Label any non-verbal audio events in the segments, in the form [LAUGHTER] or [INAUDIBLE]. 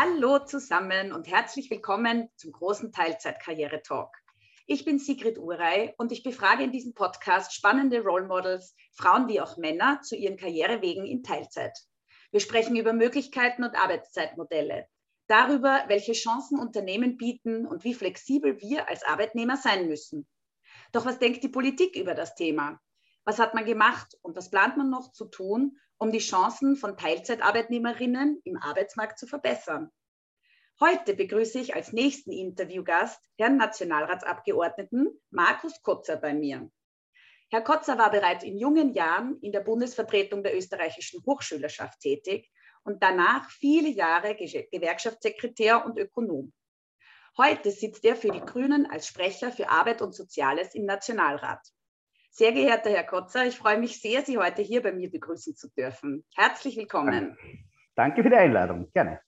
Hallo zusammen und herzlich willkommen zum großen Teilzeitkarriere-Talk. Ich bin Sigrid Urey und ich befrage in diesem Podcast spannende Role Models, Frauen wie auch Männer, zu ihren Karrierewegen in Teilzeit. Wir sprechen über Möglichkeiten und Arbeitszeitmodelle, darüber, welche Chancen Unternehmen bieten und wie flexibel wir als Arbeitnehmer sein müssen. Doch was denkt die Politik über das Thema? Was hat man gemacht und was plant man noch zu tun, um die Chancen von Teilzeitarbeitnehmerinnen im Arbeitsmarkt zu verbessern? Heute begrüße ich als nächsten Interviewgast Herrn Nationalratsabgeordneten Markus Kotzer bei mir. Herr Kotzer war bereits in jungen Jahren in der Bundesvertretung der österreichischen Hochschülerschaft tätig und danach viele Jahre Gewerkschaftssekretär und Ökonom. Heute sitzt er für die Grünen als Sprecher für Arbeit und Soziales im Nationalrat. Sehr geehrter Herr Kotzer, ich freue mich sehr, Sie heute hier bei mir begrüßen zu dürfen. Herzlich willkommen. Danke für die Einladung. Gerne.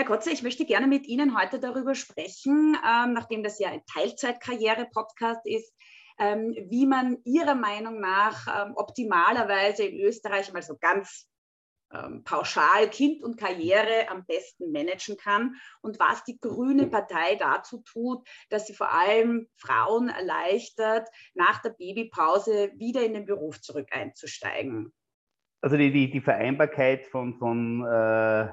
Herr Kotzer, ich möchte gerne mit Ihnen heute darüber sprechen, ähm, nachdem das ja ein Teilzeitkarriere-Podcast ist, ähm, wie man Ihrer Meinung nach ähm, optimalerweise in Österreich mal so ganz ähm, pauschal Kind und Karriere am besten managen kann und was die Grüne Partei dazu tut, dass sie vor allem Frauen erleichtert, nach der Babypause wieder in den Beruf zurück einzusteigen. Also die, die, die Vereinbarkeit von, von äh,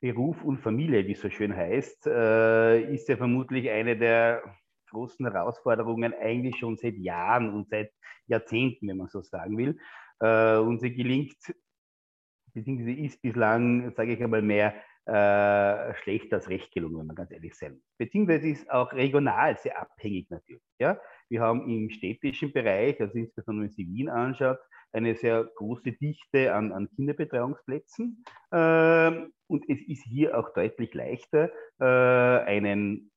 Beruf und Familie, wie es so schön heißt, äh, ist ja vermutlich eine der großen Herausforderungen eigentlich schon seit Jahren und seit Jahrzehnten, wenn man so sagen will. Äh, und sie gelingt beziehungsweise ist bislang, sage ich einmal, mehr äh, schlecht als recht gelungen, wenn man ganz ehrlich sein muss. Beziehungsweise ist auch regional sehr abhängig natürlich. Ja? Wir haben im städtischen Bereich, also insbesondere wenn man sich Wien anschaut, eine sehr große Dichte an, an Kinderbetreuungsplätzen. Äh, und es ist hier auch deutlich leichter, äh, einen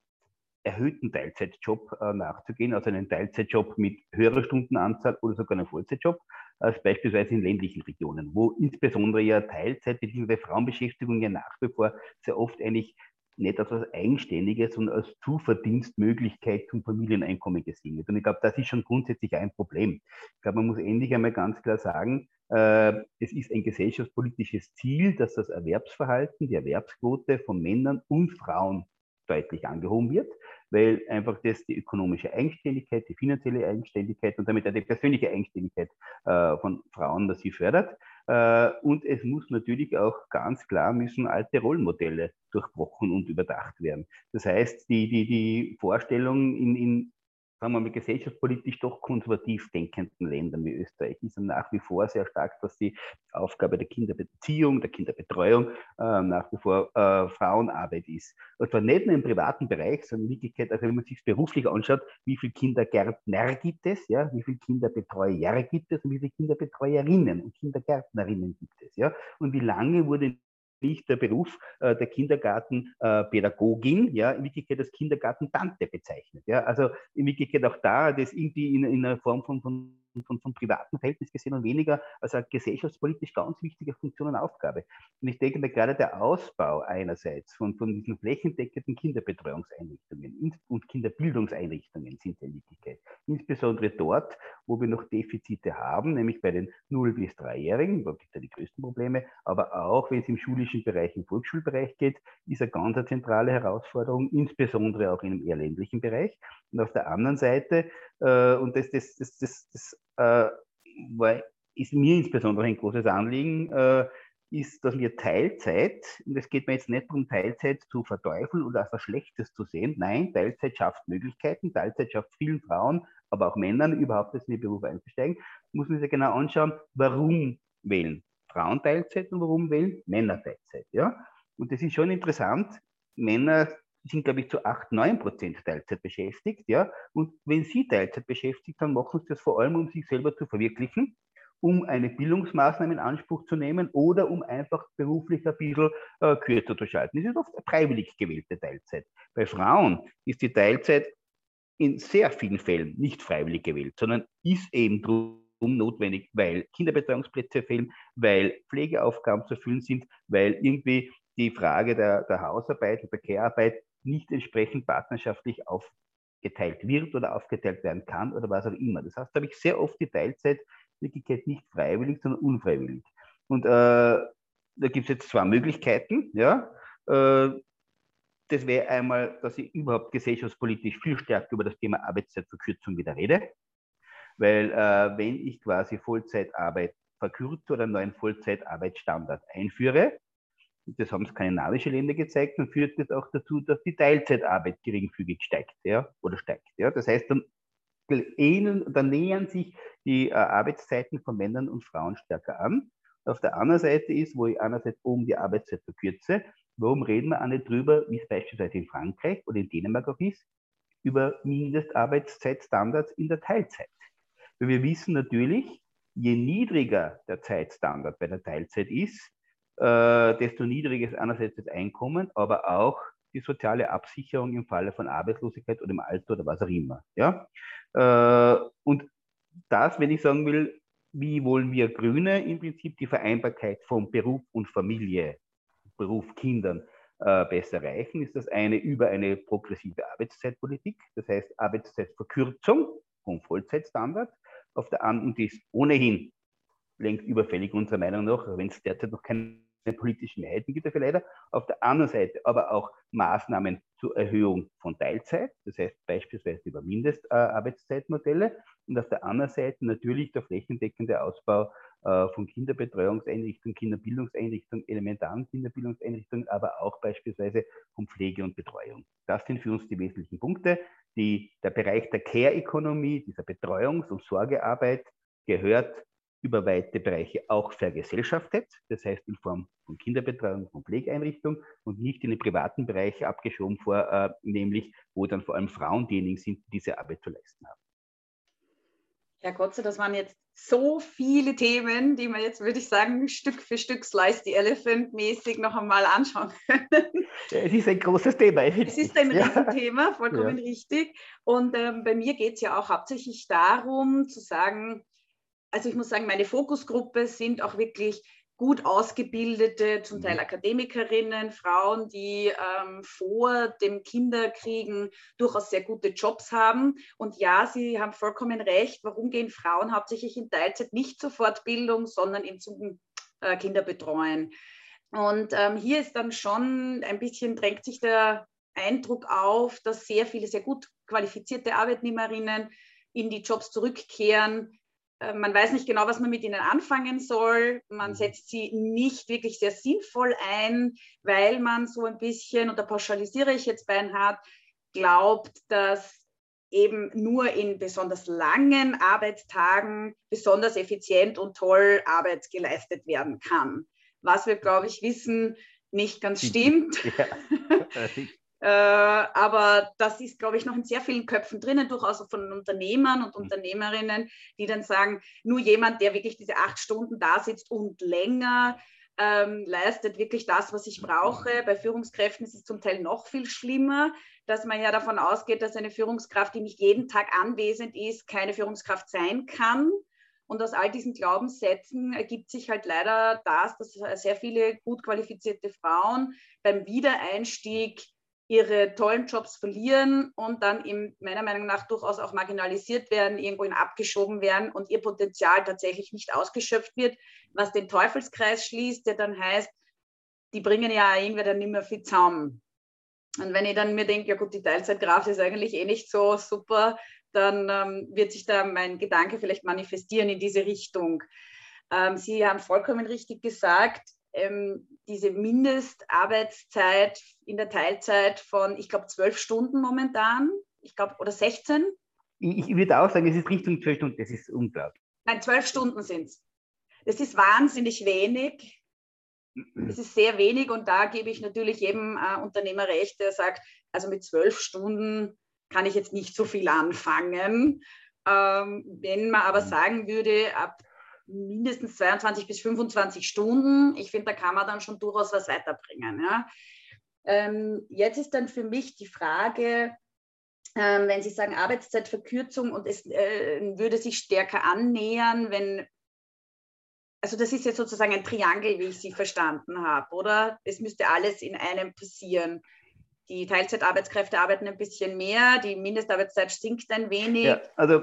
erhöhten Teilzeitjob äh, nachzugehen, also einen Teilzeitjob mit höherer Stundenanzahl oder sogar einen Vollzeitjob, als beispielsweise in ländlichen Regionen, wo insbesondere ja Teilzeit bzw. Frauenbeschäftigung ja nach wie vor sehr oft eigentlich nicht als etwas Eigenständiges, sondern als Zuverdienstmöglichkeit zum Familieneinkommen gesehen wird. Und ich glaube, das ist schon grundsätzlich ein Problem. Ich glaube, man muss endlich einmal ganz klar sagen, äh, es ist ein gesellschaftspolitisches Ziel, dass das Erwerbsverhalten, die Erwerbsquote von Männern und Frauen deutlich angehoben wird, weil einfach das die ökonomische Eigenständigkeit, die finanzielle Eigenständigkeit und damit auch die persönliche Eigenständigkeit äh, von Frauen massiv fördert. Äh, und es muss natürlich auch ganz klar müssen alte Rollenmodelle durchbrochen und überdacht werden. Das heißt, die, die, die Vorstellung in, in sagen wir mal, gesellschaftspolitisch doch konservativ denkenden Ländern wie Österreich ist nach wie vor sehr stark, dass die Aufgabe der Kinderbeziehung, der Kinderbetreuung äh, nach wie vor äh, Frauenarbeit ist. Und zwar nicht nur im privaten Bereich, sondern in Wirklichkeit, also wenn man sich es beruflich anschaut, wie viele Kindergärtner gibt es, ja, wie viele Kinderbetreuer gibt es und wie viele Kinderbetreuerinnen und Kindergärtnerinnen gibt es, ja, und wie lange wurde der Beruf äh, der Kindergartenpädagogin, ja, in Wirklichkeit als Kindergartentante bezeichnet. Ja. Also in Wirklichkeit auch da, das irgendwie in, in einer Form von, von von, von privaten Verhältnis gesehen und weniger als eine gesellschaftspolitisch ganz wichtige Funktion und Aufgabe. Und ich denke mir gerade der Ausbau einerseits von, von diesen flächendeckenden Kinderbetreuungseinrichtungen und Kinderbildungseinrichtungen sind in Wirklichkeit. Insbesondere dort, wo wir noch Defizite haben, nämlich bei den 0- bis 3-Jährigen, da gibt es ja die größten Probleme, aber auch wenn es im schulischen Bereich, im Volksschulbereich geht, ist eine ganz zentrale Herausforderung, insbesondere auch einem eher ländlichen Bereich. Und auf der anderen Seite, und das, das, das, das, das äh, war, ist mir insbesondere ein großes Anliegen, äh, ist, dass wir Teilzeit, und es geht mir jetzt nicht darum, Teilzeit zu verteufeln oder als was Schlechtes zu sehen. Nein, Teilzeit schafft Möglichkeiten, Teilzeit schafft vielen Frauen, aber auch Männern überhaupt in den Beruf einzusteigen. Muss man sich genau anschauen, warum wählen Frauen Teilzeit und warum wählen Männer Teilzeit. Ja? Und das ist schon interessant. Männer sind, glaube ich, zu 8, 9 Prozent Teilzeit beschäftigt. Ja? Und wenn sie Teilzeit beschäftigt, dann machen sie das vor allem, um sich selber zu verwirklichen, um eine Bildungsmaßnahme in Anspruch zu nehmen oder um einfach beruflich ein bisschen äh, kürzer zu schalten. Das ist oft freiwillig gewählte Teilzeit. Bei Frauen ist die Teilzeit in sehr vielen Fällen nicht freiwillig gewählt, sondern ist eben drum notwendig, weil Kinderbetreuungsplätze fehlen, weil Pflegeaufgaben zu erfüllen sind, weil irgendwie die Frage der, der Hausarbeit und der Care-Arbeit nicht entsprechend partnerschaftlich aufgeteilt wird oder aufgeteilt werden kann oder was auch immer. Das heißt, da habe ich sehr oft die Teilzeit Wirklichkeit nicht freiwillig, sondern unfreiwillig. Und äh, da gibt es jetzt zwei Möglichkeiten. Ja. Äh, das wäre einmal, dass ich überhaupt gesellschaftspolitisch viel stärker über das Thema Arbeitszeitverkürzung wieder rede. Weil äh, wenn ich quasi Vollzeitarbeit verkürze oder einen neuen Vollzeitarbeitsstandard einführe, das haben skandinavische Länder gezeigt, dann führt das auch dazu, dass die Teilzeitarbeit geringfügig steigt, ja, oder steigt. Ja. Das heißt, dann, dann nähern sich die äh, Arbeitszeiten von Männern und Frauen stärker an. Auf der anderen Seite ist, wo ich einerseits oben die Arbeitszeit verkürze, warum reden wir auch nicht drüber, wie es beispielsweise in Frankreich oder in Dänemark auch ist, über Mindestarbeitszeitstandards in der Teilzeit. Weil wir wissen natürlich, je niedriger der Zeitstandard bei der Teilzeit ist, äh, desto niedriger ist einerseits das Einkommen, aber auch die soziale Absicherung im Falle von Arbeitslosigkeit oder im Alter oder was auch immer. Ja? Äh, und das, wenn ich sagen will, wie wollen wir Grüne im Prinzip die Vereinbarkeit von Beruf und Familie, Beruf, Kindern äh, besser erreichen, ist das eine über eine progressive Arbeitszeitpolitik, das heißt Arbeitszeitverkürzung vom Vollzeitstandard, auf der anderen, ist ohnehin längst überfällig unserer Meinung nach, wenn es derzeit noch keine politischen Mehrheiten gibt dafür leider. Auf der anderen Seite aber auch Maßnahmen zur Erhöhung von Teilzeit, das heißt beispielsweise über Mindestarbeitszeitmodelle. Und auf der anderen Seite natürlich der flächendeckende Ausbau äh, von Kinderbetreuungseinrichtungen, Kinderbildungseinrichtungen, elementaren Kinderbildungseinrichtungen, aber auch beispielsweise von Pflege und Betreuung. Das sind für uns die wesentlichen Punkte. Die, der Bereich der Care-Ökonomie, dieser Betreuungs- und Sorgearbeit, gehört über weite Bereiche auch vergesellschaftet, das heißt in Form von Kinderbetreuung, von Pflegeeinrichtungen und nicht in den privaten Bereich abgeschoben vor, äh, nämlich wo dann vor allem Frauen diejenigen sind, die diese Arbeit zu leisten haben. Herr Kotze, das waren jetzt so viele Themen, die man jetzt, würde ich sagen, Stück für Stück Slice the Elephant mäßig noch einmal anschauen [LAUGHS] können. Es ist ein großes Thema. Es ist ein Riesenthema, vollkommen ja. richtig. Und ähm, bei mir geht es ja auch hauptsächlich darum, zu sagen, also ich muss sagen, meine Fokusgruppe sind auch wirklich gut ausgebildete, zum Teil mhm. Akademikerinnen, Frauen, die ähm, vor dem Kinderkriegen durchaus sehr gute Jobs haben. Und ja, Sie haben vollkommen recht. Warum gehen Frauen hauptsächlich in Teilzeit nicht zur Fortbildung, sondern eben zum äh, Kinderbetreuen? Und ähm, hier ist dann schon ein bisschen, drängt sich der Eindruck auf, dass sehr viele sehr gut qualifizierte Arbeitnehmerinnen in die Jobs zurückkehren, man weiß nicht genau, was man mit ihnen anfangen soll. Man mhm. setzt sie nicht wirklich sehr sinnvoll ein, weil man so ein bisschen, und da pauschalisiere ich jetzt beinhart, glaubt, dass eben nur in besonders langen Arbeitstagen besonders effizient und toll Arbeit geleistet werden kann. Was wir, glaube ich, wissen, nicht ganz stimmt. Ja. [LAUGHS] Äh, aber das ist, glaube ich, noch in sehr vielen Köpfen drinnen, durchaus von Unternehmern und mhm. Unternehmerinnen, die dann sagen, nur jemand, der wirklich diese acht Stunden da sitzt und länger, ähm, leistet wirklich das, was ich brauche. Bei Führungskräften ist es zum Teil noch viel schlimmer, dass man ja davon ausgeht, dass eine Führungskraft, die nicht jeden Tag anwesend ist, keine Führungskraft sein kann. Und aus all diesen Glaubenssätzen ergibt sich halt leider das, dass sehr viele gut qualifizierte Frauen beim Wiedereinstieg ihre tollen Jobs verlieren und dann eben meiner Meinung nach durchaus auch marginalisiert werden, irgendwohin abgeschoben werden und ihr Potenzial tatsächlich nicht ausgeschöpft wird, was den Teufelskreis schließt, der dann heißt, die bringen ja irgendwie dann nicht mehr viel zusammen. Und wenn ich dann mir denke, ja gut, die Teilzeitkraft ist eigentlich eh nicht so super, dann ähm, wird sich da mein Gedanke vielleicht manifestieren in diese Richtung. Ähm, Sie haben vollkommen richtig gesagt, ähm, diese Mindestarbeitszeit in der Teilzeit von, ich glaube, zwölf Stunden momentan, ich glaube, oder 16. Ich, ich würde auch sagen, es ist Richtung zwölf Stunden, das ist unglaublich. Nein, zwölf Stunden sind es. Das ist wahnsinnig wenig. Es ist sehr wenig und da gebe ich natürlich jedem äh, Unternehmer recht, der sagt, also mit zwölf Stunden kann ich jetzt nicht so viel anfangen. Ähm, wenn man aber mhm. sagen würde, ab mindestens 22 bis 25 Stunden. Ich finde, da kann man dann schon durchaus was weiterbringen. Ja. Ähm, jetzt ist dann für mich die Frage, ähm, wenn Sie sagen Arbeitszeitverkürzung und es äh, würde sich stärker annähern, wenn, also das ist jetzt sozusagen ein Triangel, wie ich Sie verstanden habe, oder? Es müsste alles in einem passieren. Die Teilzeitarbeitskräfte arbeiten ein bisschen mehr, die Mindestarbeitszeit sinkt ein wenig. Ja, also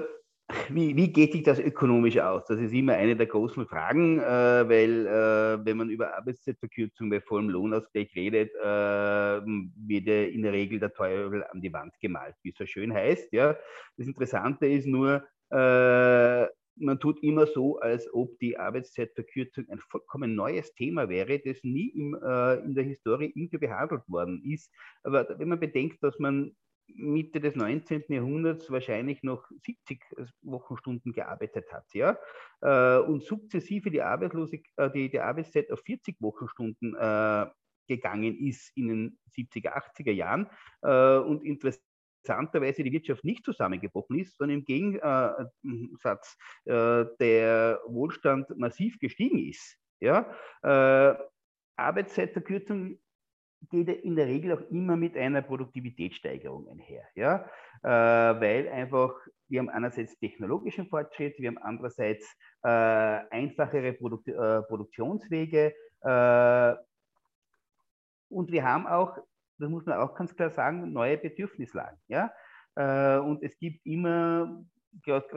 wie, wie, geht sich das ökonomisch aus? Das ist immer eine der großen Fragen, äh, weil äh, wenn man über Arbeitszeitverkürzung bei vollem Lohnausgleich redet, äh, wird in der Regel der Teufel an die Wand gemalt, wie es so schön heißt. Ja? Das Interessante ist nur, äh, man tut immer so, als ob die Arbeitszeitverkürzung ein vollkommen neues Thema wäre, das nie im, äh, in der Historie irgendwie behandelt worden ist. Aber wenn man bedenkt, dass man Mitte des 19. Jahrhunderts wahrscheinlich noch 70 Wochenstunden gearbeitet hat, ja, äh, und sukzessive die, Arbeitslosig äh, die, die Arbeitszeit auf 40 Wochenstunden äh, gegangen ist in den 70er, 80er Jahren und interessanterweise die Wirtschaft nicht zusammengebrochen ist, sondern im Gegensatz der Wohlstand massiv gestiegen ist. Ja? Arbeitszeitverkürzung geht in der Regel auch immer mit einer Produktivitätssteigerung einher. Ja? Äh, weil einfach, wir haben einerseits technologischen Fortschritt, wir haben andererseits äh, einfachere Produk äh, Produktionswege äh, und wir haben auch, das muss man auch ganz klar sagen, neue Bedürfnislagen. Ja? Äh, und es gibt immer, gerade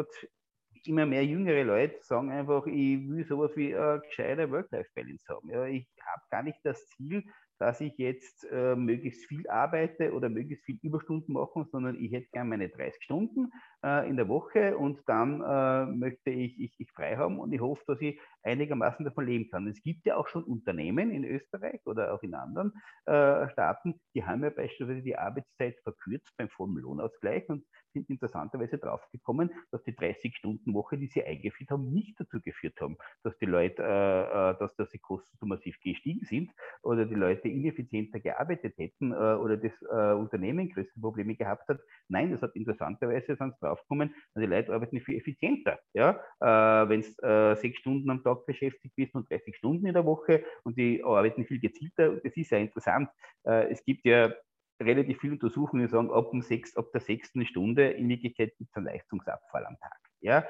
immer mehr jüngere Leute sagen einfach, ich will sowas wie eine gescheite Work-Life-Balance haben. Ja, ich habe gar nicht das Ziel, dass ich jetzt äh, möglichst viel arbeite oder möglichst viel Überstunden mache, sondern ich hätte gerne meine 30 Stunden äh, in der Woche und dann äh, möchte ich, ich, ich frei haben und ich hoffe, dass ich einigermaßen davon leben kann. Es gibt ja auch schon Unternehmen in Österreich oder auch in anderen äh, Staaten, die haben ja beispielsweise die Arbeitszeit verkürzt beim vollen Lohnausgleich und sind interessanterweise draufgekommen, dass die 30-Stunden-Woche, die sie eingeführt haben, nicht dazu geführt haben, dass die Leute, äh, äh dass, dass die Kosten so massiv gestiegen sind oder die Leute ineffizienter gearbeitet hätten äh, oder das äh, Unternehmen größere Probleme gehabt hat. Nein, das hat interessanterweise sonst draufgekommen, die Leute arbeiten viel effizienter. Ja? Äh, Wenn es äh, sechs Stunden am Tag beschäftigt bist und 30 Stunden in der Woche und die arbeiten viel gezielter, das ist ja interessant. es gibt ja relativ viele Untersuchungen, die sagen, ab, dem sechs, ab der sechsten Stunde in Wirklichkeit gibt es einen Leistungsabfall am Tag. Ja?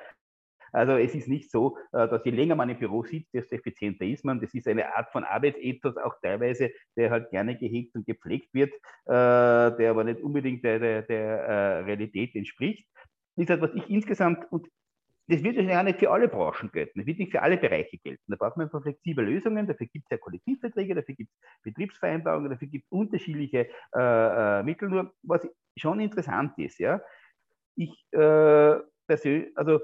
Also es ist nicht so, äh, dass je länger man im Büro sitzt, desto effizienter ist man. Das ist eine Art von Arbeitsethos, auch teilweise, der halt gerne gehegt und gepflegt wird, äh, der aber nicht unbedingt der, der, der äh, Realität entspricht. Ist halt, was ich insgesamt, und das wird ja nicht für alle Branchen gelten, das wird nicht für alle Bereiche gelten. Da braucht man einfach flexible Lösungen, dafür gibt es ja Kollektivverträge, dafür gibt es Betriebsvereinbarungen, dafür gibt es unterschiedliche äh, äh, Mittel. Nur was schon interessant ist, ja, ich äh, persönlich, also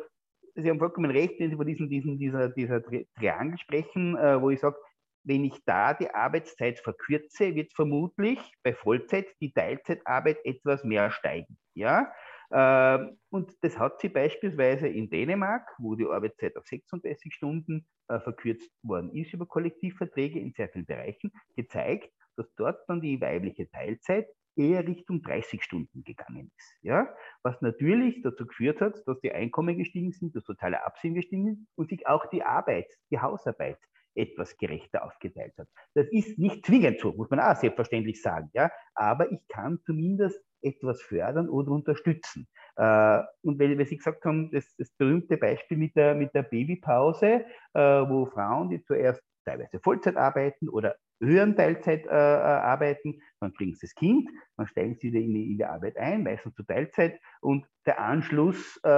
Sie haben vollkommen recht, wenn Sie von diesem, diesem, dieser, dieser Triangel sprechen, äh, wo ich sage, wenn ich da die Arbeitszeit verkürze, wird vermutlich bei Vollzeit die Teilzeitarbeit etwas mehr steigen. Ja? Ähm, und das hat sie beispielsweise in Dänemark, wo die Arbeitszeit auf 36 Stunden äh, verkürzt worden ist über Kollektivverträge in sehr vielen Bereichen, gezeigt, dass dort dann die weibliche Teilzeit eher Richtung 30 Stunden gegangen ist. Ja? Was natürlich dazu geführt hat, dass die Einkommen gestiegen sind, das totale Absehen gestiegen ist und sich auch die Arbeit, die Hausarbeit etwas gerechter aufgeteilt hat. Das ist nicht zwingend so, muss man auch selbstverständlich sagen. Ja? Aber ich kann zumindest etwas fördern oder unterstützen. Äh, und weil, weil Sie gesagt haben, das, das berühmte Beispiel mit der, mit der Babypause, äh, wo Frauen, die zuerst teilweise Vollzeit arbeiten oder höheren Teilzeit äh, arbeiten, dann kriegen sie das Kind, dann steigen sie wieder in die, in die Arbeit ein, meistens zur Teilzeit und der Anschluss äh,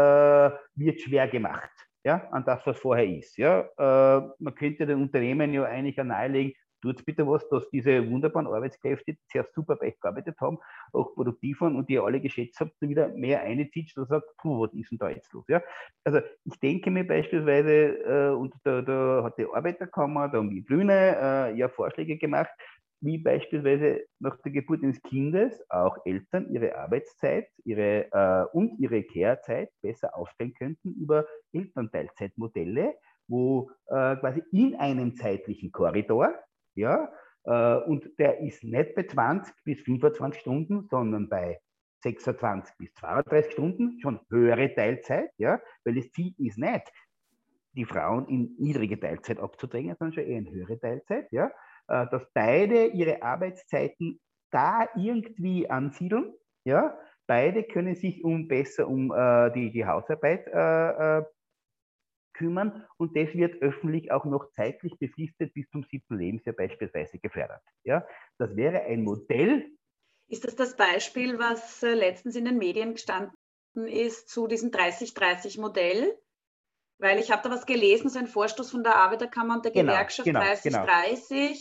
wird schwer gemacht ja, an das, was vorher ist. Ja. Äh, man könnte den Unternehmen ja eigentlich nahelegen, tut bitte was, dass diese wunderbaren Arbeitskräfte, die sehr super bei euch gearbeitet haben, auch produktiv waren und die ihr alle geschätzt habt, wieder mehr einzieht und sagt, puh, was ist denn da jetzt los? Ja? Also ich denke mir beispielsweise, äh, und da, da, hat die Arbeiterkammer, da haben die Blühne äh, ja Vorschläge gemacht, wie beispielsweise nach der Geburt eines Kindes auch Eltern ihre Arbeitszeit ihre, äh, und ihre Kehrzeit besser aufteilen könnten über Elternteilzeitmodelle, wo äh, quasi in einem zeitlichen Korridor ja, äh, und der ist nicht bei 20 bis 25 Stunden, sondern bei 26 bis 32 Stunden, schon höhere Teilzeit, ja, weil das Ziel ist nicht, die Frauen in niedrige Teilzeit abzudrängen, sondern schon eher in höhere Teilzeit, ja, äh, dass beide ihre Arbeitszeiten da irgendwie ansiedeln, ja, beide können sich um besser um äh, die, die Hausarbeit äh, äh kümmern und das wird öffentlich auch noch zeitlich befristet bis zum siebten Lebensjahr beispielsweise gefördert. Ja, das wäre ein Modell. Ist das das Beispiel, was äh, letztens in den Medien gestanden ist zu diesem 30-30-Modell? Weil ich habe da was gelesen, so ein Vorstoß von der Arbeiterkammer und der genau, Gewerkschaft genau, 30-30 genau.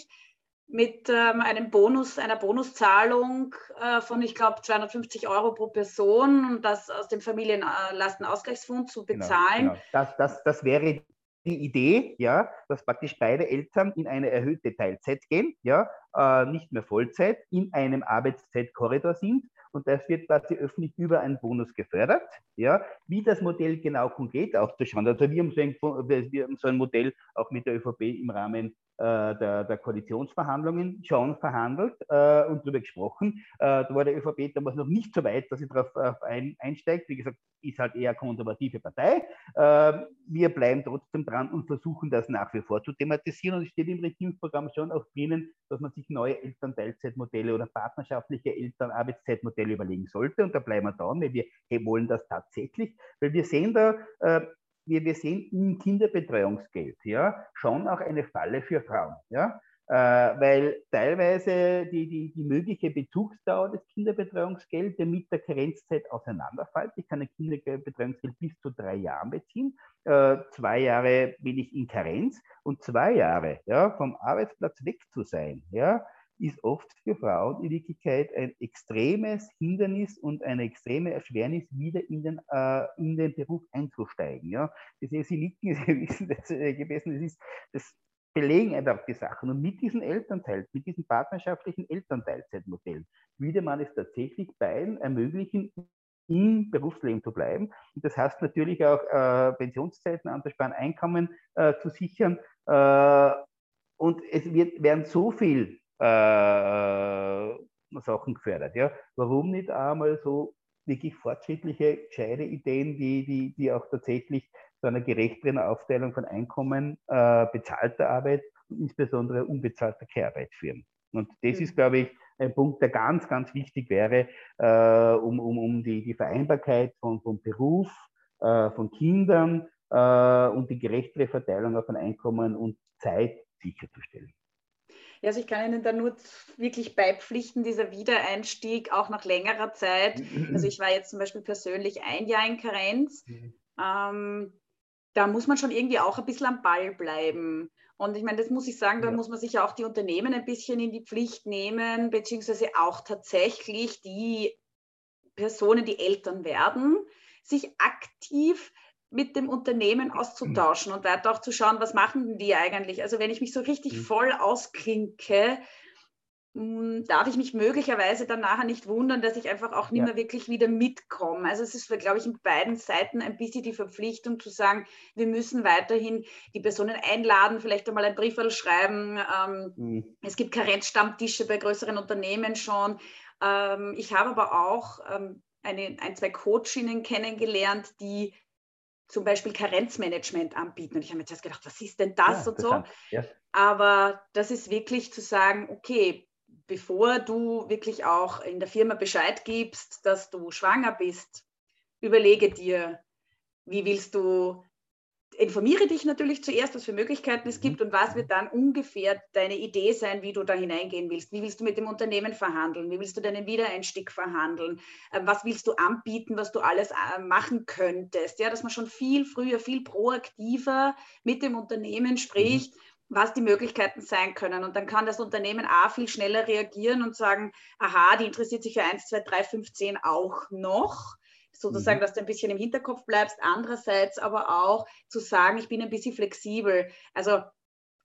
Mit ähm, einem Bonus, einer Bonuszahlung äh, von, ich glaube, 250 Euro pro Person und das aus dem Familienlastenausgleichsfonds zu genau, bezahlen. Genau, Das, das, das wäre die Idee, ja, dass praktisch beide Eltern in eine erhöhte Teilzeit gehen, ja, äh, nicht mehr Vollzeit, in einem Arbeitszeitkorridor sind und das wird quasi öffentlich über einen Bonus gefördert. Ja, wie das Modell genau konkret auszuschauen. Also wir haben so ein, wir haben so ein Modell auch mit der ÖVP im Rahmen der, der, Koalitionsverhandlungen schon verhandelt äh, und darüber gesprochen. Äh, da war der ÖVP damals noch nicht so weit, dass sie darauf ein, einsteigt. Wie gesagt, ist halt eher konservative Partei. Äh, wir bleiben trotzdem dran und versuchen das nach wie vor zu thematisieren. Und es steht im Regierungsprogramm schon auch drinnen, dass man sich neue Elternteilzeitmodelle oder partnerschaftliche Elternarbeitszeitmodelle überlegen sollte. Und da bleiben wir dran, weil wir wollen das tatsächlich, weil wir sehen da, äh, wir, wir sehen im Kinderbetreuungsgeld ja, schon auch eine Falle für Frauen. Ja? Äh, weil teilweise die, die, die mögliche Bezugsdauer des Kinderbetreuungsgeldes mit der Karenzzeit auseinanderfällt. Ich kann ein Kinderbetreuungsgeld bis zu drei Jahren beziehen. Äh, zwei Jahre bin ich in Karenz und zwei Jahre ja, vom Arbeitsplatz weg zu sein. Ja, ist oft für Frauen in Wirklichkeit ein extremes Hindernis und eine extreme Erschwernis, wieder in den, äh, in den Beruf einzusteigen. Ja? Das Sie nicken, [LAUGHS] Sie wissen das äh, gewesen, das ist, das belegen einfach die Sachen. Und mit diesen Elternteil, mit diesem partnerschaftlichen Elternteilzeitmodell würde man es tatsächlich beiden ermöglichen, im Berufsleben zu bleiben. Und das heißt natürlich auch äh, Pensionszeiten anzusparen, Einkommen äh, zu sichern. Äh, und es wird, werden so viel äh, Sachen gefördert. Ja? Warum nicht einmal so wirklich fortschrittliche, gescheite Ideen, die, die, die auch tatsächlich zu einer gerechteren Aufteilung von Einkommen, äh, bezahlter Arbeit und insbesondere unbezahlter Kehrarbeit führen. Und das mhm. ist, glaube ich, ein Punkt, der ganz, ganz wichtig wäre, äh, um, um, um die, die Vereinbarkeit von, von Beruf, äh, von Kindern äh, und die gerechtere Verteilung von Einkommen und Zeit sicherzustellen. Ja, also ich kann Ihnen da nur wirklich beipflichten, dieser Wiedereinstieg auch nach längerer Zeit. Also ich war jetzt zum Beispiel persönlich ein Jahr in Karenz. Mhm. Ähm, da muss man schon irgendwie auch ein bisschen am Ball bleiben. Und ich meine, das muss ich sagen, da ja. muss man sich ja auch die Unternehmen ein bisschen in die Pflicht nehmen, beziehungsweise auch tatsächlich die Personen, die Eltern werden, sich aktiv mit dem Unternehmen auszutauschen und weiter auch zu schauen, was machen die eigentlich. Also wenn ich mich so richtig mhm. voll ausklinke, hm, darf ich mich möglicherweise dann nachher nicht wundern, dass ich einfach auch nicht ja. mehr wirklich wieder mitkomme. Also es ist, glaube ich, in beiden Seiten ein bisschen die Verpflichtung zu sagen, wir müssen weiterhin die Personen einladen, vielleicht einmal ein Brief schreiben. Ähm, mhm. Es gibt Karenzstammtische bei größeren Unternehmen schon. Ähm, ich habe aber auch ähm, eine, ein, zwei Coachinnen kennengelernt, die zum Beispiel Karenzmanagement anbieten. Und ich habe mir jetzt gedacht, was ist denn das ja, und so. Ja. Aber das ist wirklich zu sagen, okay, bevor du wirklich auch in der Firma Bescheid gibst, dass du schwanger bist, überlege dir, wie willst du informiere dich natürlich zuerst, was für Möglichkeiten es mhm. gibt und was wird dann ungefähr deine Idee sein, wie du da hineingehen willst. Wie willst du mit dem Unternehmen verhandeln? Wie willst du deinen Wiedereinstieg verhandeln? Ähm, was willst du anbieten, was du alles äh, machen könntest? Ja, dass man schon viel früher, viel proaktiver mit dem Unternehmen spricht. Mhm was die Möglichkeiten sein können. Und dann kann das Unternehmen A viel schneller reagieren und sagen, aha, die interessiert sich für 1, 2, 3, 5, 10 auch noch sozusagen, mhm. dass du ein bisschen im Hinterkopf bleibst. Andererseits aber auch zu sagen, ich bin ein bisschen flexibel. Also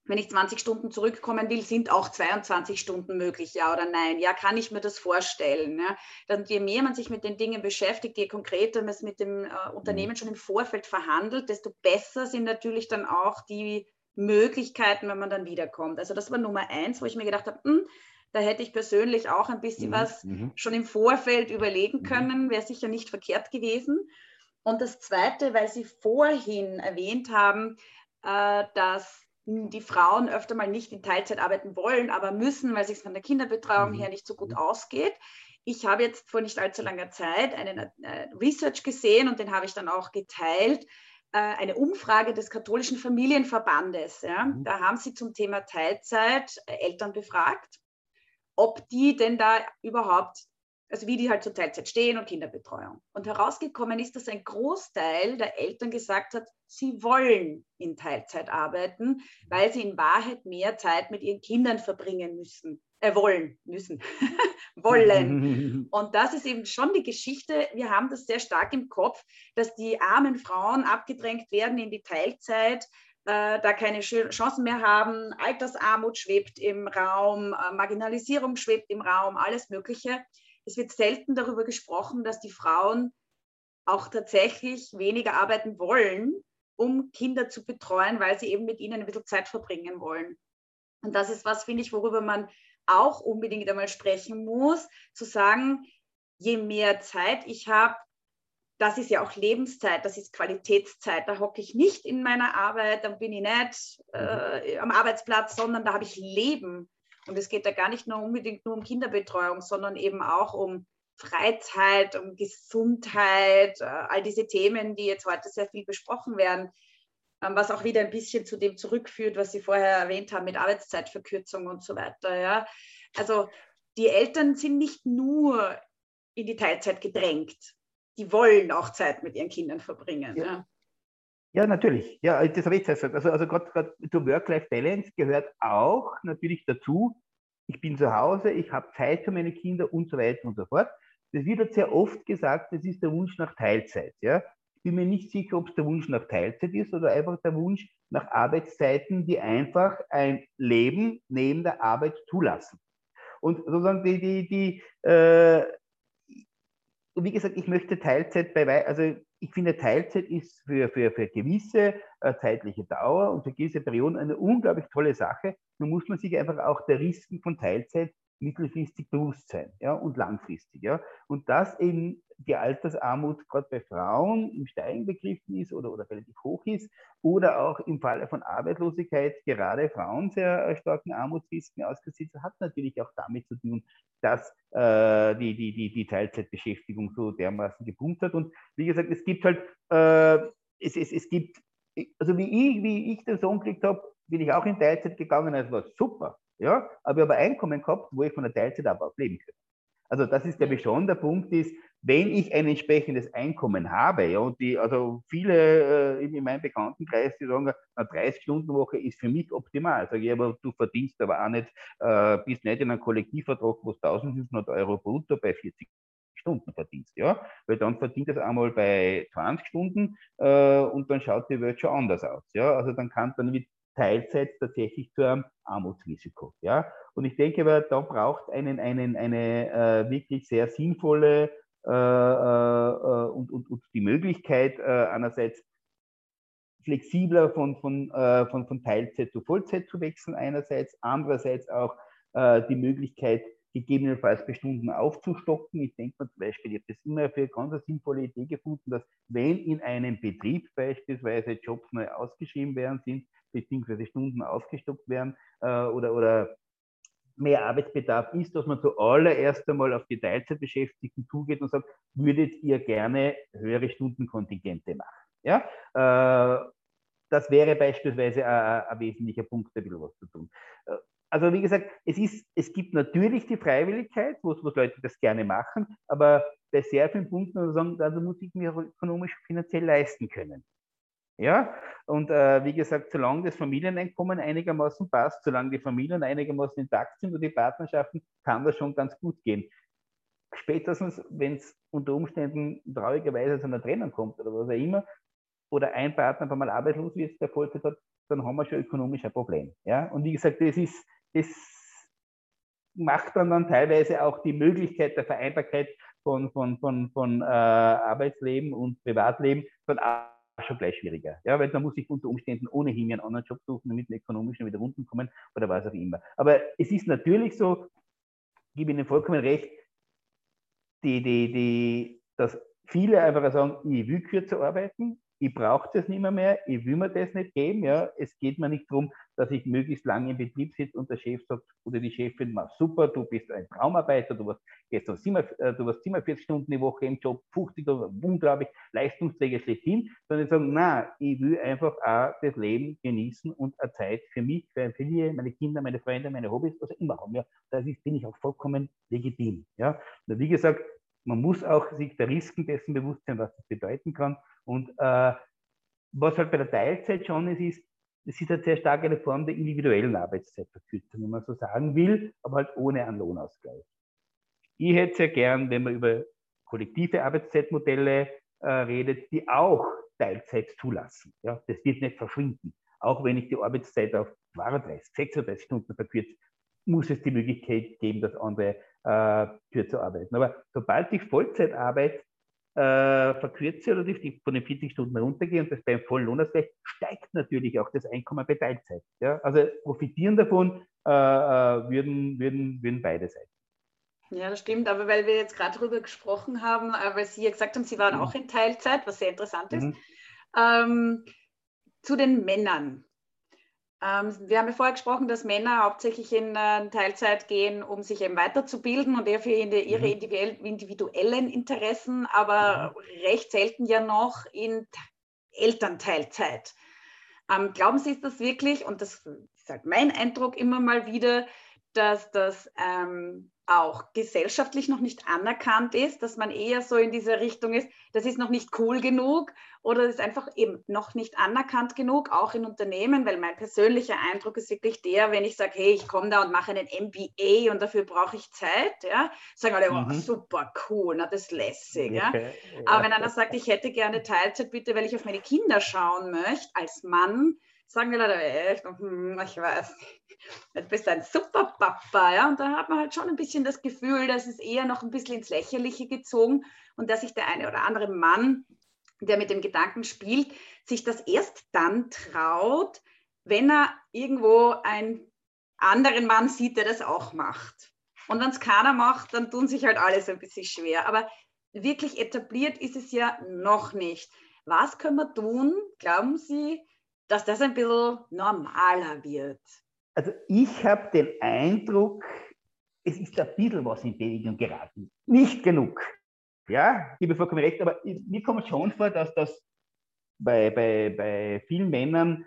wenn ich 20 Stunden zurückkommen will, sind auch 22 Stunden möglich, ja oder nein? Ja, kann ich mir das vorstellen? Ja? Dann, je mehr man sich mit den Dingen beschäftigt, je konkreter man es mit dem äh, Unternehmen mhm. schon im Vorfeld verhandelt, desto besser sind natürlich dann auch die Möglichkeiten, wenn man dann wiederkommt. Also das war Nummer eins, wo ich mir gedacht habe, hm, da hätte ich persönlich auch ein bisschen mhm. was mhm. schon im Vorfeld überlegen mhm. können, wäre sicher nicht verkehrt gewesen. Und das Zweite, weil Sie vorhin erwähnt haben, äh, dass die Frauen öfter mal nicht in Teilzeit arbeiten wollen, aber müssen, weil es sich von der Kinderbetreuung mhm. her nicht so gut ausgeht. Ich habe jetzt vor nicht allzu langer Zeit einen äh, Research gesehen und den habe ich dann auch geteilt, äh, eine Umfrage des katholischen Familienverbandes. Ja. Da haben sie zum Thema Teilzeit Eltern befragt ob die denn da überhaupt Also wie die halt zur Teilzeit stehen und Kinderbetreuung. Und herausgekommen ist, dass ein Großteil der Eltern gesagt hat, sie wollen in Teilzeit arbeiten, weil sie in Wahrheit mehr Zeit mit ihren Kindern verbringen müssen. Äh, wollen, müssen, [LAUGHS] wollen. [LAUGHS] Und das ist eben schon die Geschichte. Wir haben das sehr stark im Kopf, dass die armen Frauen abgedrängt werden in die Teilzeit, äh, da keine Chancen mehr haben. Altersarmut schwebt im Raum, äh, Marginalisierung schwebt im Raum, alles Mögliche. Es wird selten darüber gesprochen, dass die Frauen auch tatsächlich weniger arbeiten wollen, um Kinder zu betreuen, weil sie eben mit ihnen ein bisschen Zeit verbringen wollen. Und das ist was, finde ich, worüber man auch unbedingt einmal sprechen muss, zu sagen, je mehr Zeit ich habe, das ist ja auch Lebenszeit, das ist Qualitätszeit. Da hocke ich nicht in meiner Arbeit, dann bin ich nicht äh, am Arbeitsplatz, sondern da habe ich Leben. Und es geht da gar nicht nur unbedingt nur um Kinderbetreuung, sondern eben auch um Freizeit, um Gesundheit, äh, all diese Themen, die jetzt heute sehr viel besprochen werden, ähm, was auch wieder ein bisschen zu dem zurückführt, was Sie vorher erwähnt haben mit Arbeitszeitverkürzung und so weiter. Ja. Also die Eltern sind nicht nur in die Teilzeit gedrängt, die wollen auch Zeit mit ihren Kindern verbringen. Ja, ja. ja natürlich. Ja, das habe ich gesagt. Also, also gerade zur Work-Life-Balance gehört auch natürlich dazu, ich bin zu Hause, ich habe Zeit für meine Kinder und so weiter und so fort. Das wird halt sehr oft gesagt, das ist der Wunsch nach Teilzeit. Ja? Ich bin mir nicht sicher, ob es der Wunsch nach Teilzeit ist oder einfach der Wunsch nach Arbeitszeiten, die einfach ein Leben neben der Arbeit zulassen. Und sozusagen die, die, die äh, wie gesagt, ich möchte Teilzeit bei, also ich finde, Teilzeit ist für, für, für gewisse äh, zeitliche Dauer und für gewisse Perioden eine unglaublich tolle Sache. Nun muss man sich einfach auch der Risiken von Teilzeit mittelfristig bewusst sein ja, und langfristig. Ja. Und dass eben die Altersarmut gerade bei Frauen im Steigen begriffen ist oder, oder relativ hoch ist oder auch im Falle von Arbeitslosigkeit gerade Frauen sehr äh, starken Armutsrisiken ausgesetzt, hat natürlich auch damit zu tun, dass äh, die, die, die, die Teilzeitbeschäftigung so dermaßen gepumpt hat. Und wie gesagt, es gibt halt, äh, es, es, es gibt, also wie ich, wie ich den Sohn gekriegt habe, bin ich auch in Teilzeit gegangen, das war super. Ja, aber ich habe Einkommen gehabt, wo ich von der Teilzeit aber leben könnte. Also das ist, glaube ich, schon der Punkt ist, wenn ich ein entsprechendes Einkommen habe, ja, und die, also viele äh, in meinem Bekanntenkreis, die sagen, eine 30-Stunden-Woche ist für mich optimal. Sage ich, aber du verdienst aber auch nicht, äh, bist nicht in einem Kollektivvertrag, wo es 1500 Euro brutto bei 40 Stunden verdienst, ja, weil dann verdient es einmal bei 20 Stunden äh, und dann schaut die Welt schon anders aus, ja, also dann kann dann mit Teilzeit tatsächlich zu einem Armutsrisiko. Ja? Und ich denke, da braucht einen, einen, eine äh, wirklich sehr sinnvolle äh, äh, und, und, und die Möglichkeit, äh, einerseits flexibler von, von, äh, von, von Teilzeit zu Vollzeit zu wechseln, einerseits, andererseits auch äh, die Möglichkeit, gegebenenfalls bei Stunden aufzustocken. Ich denke mal zum Beispiel, ich habe das immer für eine ganz sinnvolle Idee gefunden, dass wenn in einem Betrieb beispielsweise Jobs neu ausgeschrieben werden sind, beziehungsweise Stunden aufgestockt werden äh, oder, oder mehr Arbeitsbedarf ist, dass man zuallererst einmal auf die Teilzeitbeschäftigten zugeht und sagt, würdet ihr gerne höhere Stundenkontingente machen? Ja? Äh, das wäre beispielsweise ein, ein wesentlicher Punkt, da ein bisschen was zu tun. Also wie gesagt, es, ist, es gibt natürlich die Freiwilligkeit, wo, wo Leute das gerne machen, aber bei sehr vielen Punkten sagen, also muss ich mir ökonomisch finanziell leisten können. Ja, und äh, wie gesagt, solange das Familieneinkommen einigermaßen passt, solange die Familien einigermaßen intakt sind und die Partnerschaften, kann das schon ganz gut gehen. Spätestens, wenn es unter Umständen traurigerweise zu einer Trennung kommt oder was auch immer, oder ein Partner einmal arbeitslos wird, der Vollzeit hat, dann haben wir schon ökonomisch ein Problem. Ja? Und wie gesagt, das ist, das macht dann, dann teilweise auch die Möglichkeit der Vereinbarkeit von, von, von, von äh, Arbeitsleben und Privatleben von schon gleich schwieriger. Ja, weil da muss ich unter Umständen ohnehin einen anderen Job suchen, damit wir ökonomisch wieder unten kommen oder was auch immer. Aber es ist natürlich so, ich gebe Ihnen vollkommen recht, die, die, die, dass viele einfach sagen, ich will kürzer arbeiten, ich brauche das nicht mehr, mehr, ich will mir das nicht geben. Ja. Es geht mir nicht darum, dass ich möglichst lange im Betrieb sitze und der Chef sagt oder die Chefin, mach super, du bist ein Traumarbeiter, du warst gestern 47, äh, du warst 47 Stunden die Woche im Job, 50 oder unglaublich Leistungsträger schlechthin, sondern ich sage, na, ich will einfach auch das Leben genießen und eine Zeit für mich, für meine Familie, meine Kinder, meine Freunde, meine Hobbys, also immer haben. Ja. Das ist, bin ich auch vollkommen legitim. Ja. Und wie gesagt, man muss auch sich der Risiken dessen bewusst sein, was das bedeuten kann. Und äh, was halt bei der Teilzeit schon ist, ist, es ist halt sehr stark eine Form der individuellen Arbeitszeitverkürzung, wenn man so sagen will, aber halt ohne einen Lohnausgleich. Ich hätte sehr gern, wenn man über kollektive Arbeitszeitmodelle äh, redet, die auch Teilzeit zulassen. Ja, das wird nicht verschwinden. Auch wenn ich die Arbeitszeit auf 32, 36 Stunden verkürze, muss es die Möglichkeit geben, dass andere äh, kürzer arbeiten. Aber sobald ich Vollzeitarbeit äh, verkürze oder die von den 40 Stunden runtergehe und das beim vollen Lohnausgleich, steigt natürlich auch das Einkommen bei Teilzeit. Ja? Also profitieren davon äh, äh, würden, würden, würden beide Seiten. Ja, das stimmt, aber weil wir jetzt gerade darüber gesprochen haben, äh, weil Sie ja gesagt haben, Sie waren mhm. auch in Teilzeit, was sehr interessant ist, mhm. ähm, zu den Männern. Ähm, wir haben ja vorher gesprochen, dass Männer hauptsächlich in äh, Teilzeit gehen, um sich eben weiterzubilden und eher für ihre mhm. individuellen Interessen, aber mhm. recht selten ja noch in Elternteilzeit. Ähm, glauben Sie, ist das wirklich, und das ist halt mein Eindruck immer mal wieder, dass das ähm, auch gesellschaftlich noch nicht anerkannt ist, dass man eher so in diese Richtung ist, das ist noch nicht cool genug oder das ist einfach eben noch nicht anerkannt genug, auch in Unternehmen, weil mein persönlicher Eindruck ist wirklich der, wenn ich sage, hey, ich komme da und mache einen MBA und dafür brauche ich Zeit, ja, sagen alle, mhm. oh, super cool, na, das ist lässig. Okay. Ja. Aber wenn einer sagt, ich hätte gerne Teilzeit, bitte, weil ich auf meine Kinder schauen möchte, als Mann, sagen die Leute, echt, hm, ich weiß du bist ein super Papa, ja, und da hat man halt schon ein bisschen das Gefühl, dass es eher noch ein bisschen ins Lächerliche gezogen und dass sich der eine oder andere Mann, der mit dem Gedanken spielt, sich das erst dann traut, wenn er irgendwo einen anderen Mann sieht, der das auch macht. Und wenn es keiner macht, dann tun sich halt alle so ein bisschen schwer. Aber wirklich etabliert ist es ja noch nicht. Was können wir tun, glauben Sie, dass das ein bisschen normaler wird? Also ich habe den Eindruck, es ist ein bisschen was in Bewegung geraten. Nicht genug. Ja, ich gebe vollkommen recht, aber mir kommt schon vor, dass das bei, bei, bei vielen Männern,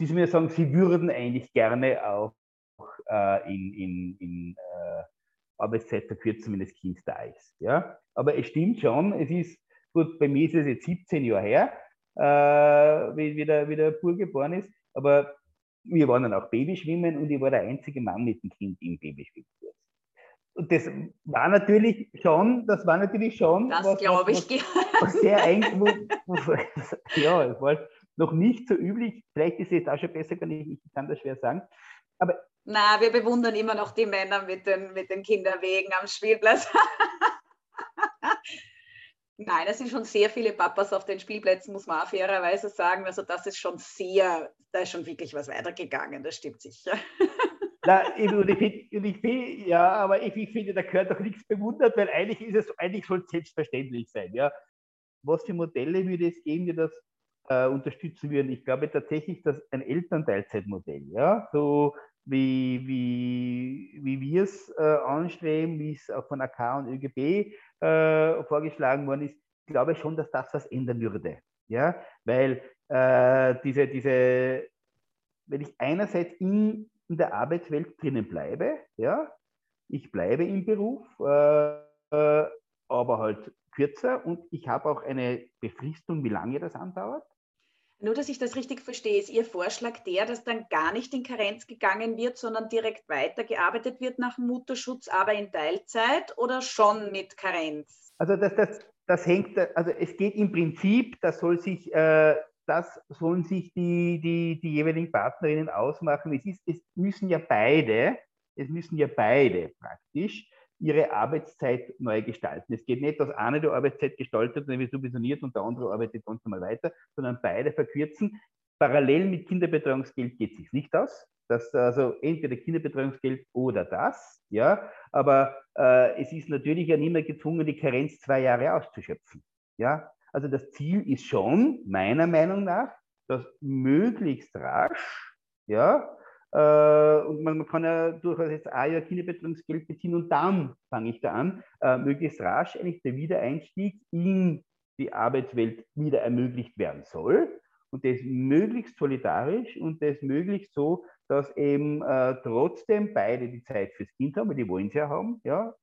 die mir sagen, sie würden eigentlich gerne auch äh, in, in, in äh, Arbeitszeit verkürzen, wenn das Kind da ist. Ja? Aber es stimmt schon, es ist, gut, bei mir ist es jetzt 17 Jahre her, äh, wie, wie, der, wie der Bur geboren ist, aber wir waren dann auch Babyschwimmen und ich war der einzige Mann mit dem Kind im Babyschwimmkurs. Und das war natürlich schon, das war natürlich schon. Das glaube ich. Was, was sehr eigentlich, [LAUGHS] ja, es war noch nicht so üblich. Vielleicht ist es jetzt auch schon besser, kann ich, ich kann das schwer sagen. Aber na, wir bewundern immer noch die Männer mit den, mit den Kinderwegen am Spielplatz. [LAUGHS] Nein, es sind schon sehr viele Papas auf den Spielplätzen, muss man auch fairerweise sagen. Also das ist schon sehr, da ist schon wirklich was weitergegangen, das stimmt sicher. Na, ich, und ich find, ja, aber ich, ich, finde, da gehört doch nichts bewundert, weil eigentlich ist es, eigentlich soll es selbstverständlich sein. Ja. Was für Modelle würde es geben, die das äh, unterstützen würden? Ich glaube tatsächlich, dass ein Elternteilzeitmodell, ja, so wie, wie, wie wir es äh, anstreben, wie es auch von AK und ÖGB äh, vorgeschlagen worden ist, glaube ich schon, dass das was ändern würde. Ja, weil äh, diese, diese, wenn ich einerseits in, in der Arbeitswelt drinnen bleibe, ja, ich bleibe im Beruf, äh, äh, aber halt kürzer und ich habe auch eine Befristung, wie lange das andauert. Nur, dass ich das richtig verstehe, ist Ihr Vorschlag der, dass dann gar nicht in Karenz gegangen wird, sondern direkt weitergearbeitet wird nach Mutterschutz, aber in Teilzeit oder schon mit Karenz? Also das, das, das hängt, also es geht im Prinzip, das soll sich, äh, das sollen sich die, die, die jeweiligen Partnerinnen ausmachen. Es, ist, es müssen ja beide, es müssen ja beide praktisch ihre Arbeitszeit neu gestalten. Es geht nicht, dass eine die Arbeitszeit gestaltet und wird subventioniert und der andere arbeitet ganz normal weiter, sondern beide verkürzen. Parallel mit Kinderbetreuungsgeld geht es sich nicht aus. Das, also entweder Kinderbetreuungsgeld oder das, ja, aber äh, es ist natürlich ja niemand gezwungen, die Karenz zwei Jahre auszuschöpfen. Ja, also das Ziel ist schon, meiner Meinung nach, dass möglichst rasch, ja, und man, man, kann ja durchaus jetzt ein Jahr Kinderbetreuungsgeld beziehen und dann fange ich da an, äh, möglichst rasch eigentlich der Wiedereinstieg in die Arbeitswelt wieder ermöglicht werden soll. Und das möglichst solidarisch und das möglichst so, dass eben äh, trotzdem beide die Zeit fürs Kind haben, weil die wollen sie ja haben, ja,